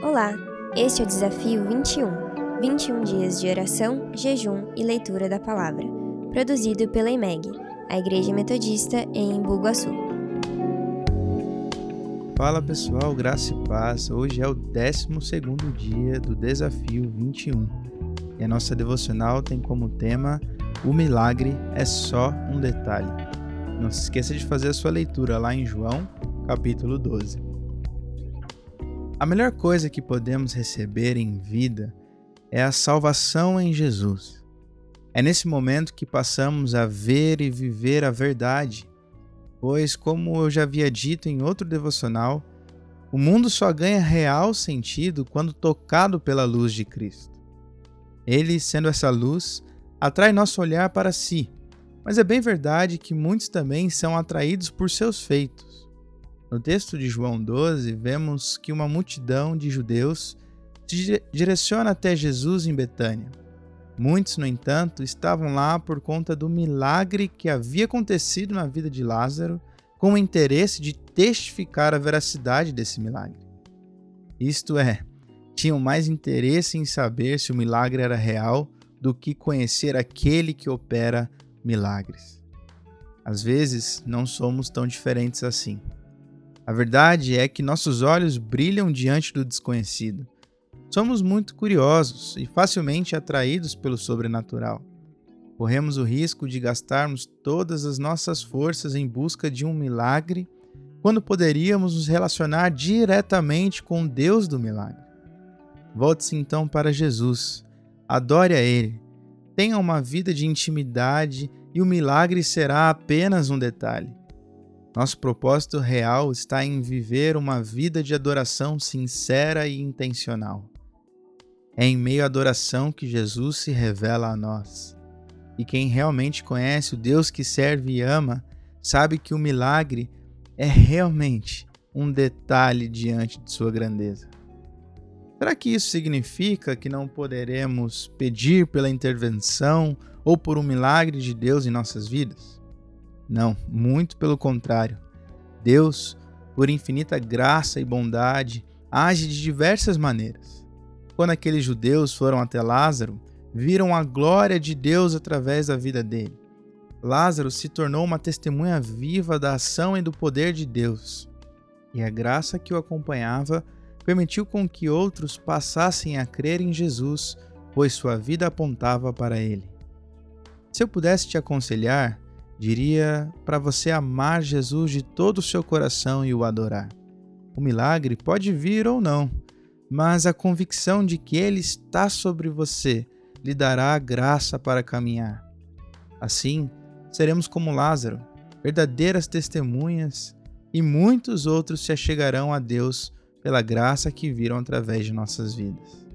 Olá, este é o Desafio 21, 21 dias de oração, jejum e leitura da palavra, produzido pela IMEG, a Igreja Metodista em Bugaçu. Fala pessoal, graça e paz. Hoje é o 12 dia do Desafio 21 e a nossa devocional tem como tema O milagre é só um detalhe. Não se esqueça de fazer a sua leitura lá em João, capítulo 12. A melhor coisa que podemos receber em vida é a salvação em Jesus. É nesse momento que passamos a ver e viver a verdade, pois, como eu já havia dito em outro devocional, o mundo só ganha real sentido quando tocado pela luz de Cristo. Ele, sendo essa luz, atrai nosso olhar para si, mas é bem verdade que muitos também são atraídos por seus feitos. No texto de João 12, vemos que uma multidão de judeus se direciona até Jesus em Betânia. Muitos, no entanto, estavam lá por conta do milagre que havia acontecido na vida de Lázaro, com o interesse de testificar a veracidade desse milagre. Isto é, tinham mais interesse em saber se o milagre era real do que conhecer aquele que opera milagres. Às vezes, não somos tão diferentes assim. A verdade é que nossos olhos brilham diante do desconhecido. Somos muito curiosos e facilmente atraídos pelo sobrenatural. Corremos o risco de gastarmos todas as nossas forças em busca de um milagre, quando poderíamos nos relacionar diretamente com Deus do milagre. Volte-se então para Jesus, adore a Ele, tenha uma vida de intimidade e o milagre será apenas um detalhe. Nosso propósito real está em viver uma vida de adoração sincera e intencional. É em meio à adoração que Jesus se revela a nós. E quem realmente conhece o Deus que serve e ama, sabe que o milagre é realmente um detalhe diante de sua grandeza. Será que isso significa que não poderemos pedir pela intervenção ou por um milagre de Deus em nossas vidas? Não, muito pelo contrário. Deus, por infinita graça e bondade, age de diversas maneiras. Quando aqueles judeus foram até Lázaro, viram a glória de Deus através da vida dele. Lázaro se tornou uma testemunha viva da ação e do poder de Deus. E a graça que o acompanhava permitiu com que outros passassem a crer em Jesus, pois sua vida apontava para ele. Se eu pudesse te aconselhar, diria para você amar Jesus de todo o seu coração e o adorar. O milagre pode vir ou não, mas a convicção de que Ele está sobre você lhe dará a graça para caminhar. Assim, seremos como Lázaro, verdadeiras testemunhas, e muitos outros se achegarão a Deus pela graça que viram através de nossas vidas.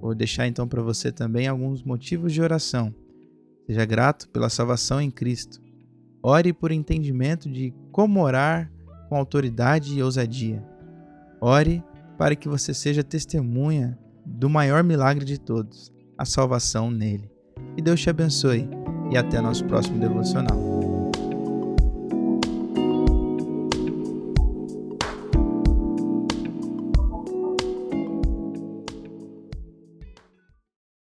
Vou deixar então para você também alguns motivos de oração Seja grato pela salvação em Cristo. Ore por entendimento de como orar com autoridade e ousadia. Ore para que você seja testemunha do maior milagre de todos, a salvação nele. Que Deus te abençoe e até nosso próximo devocional.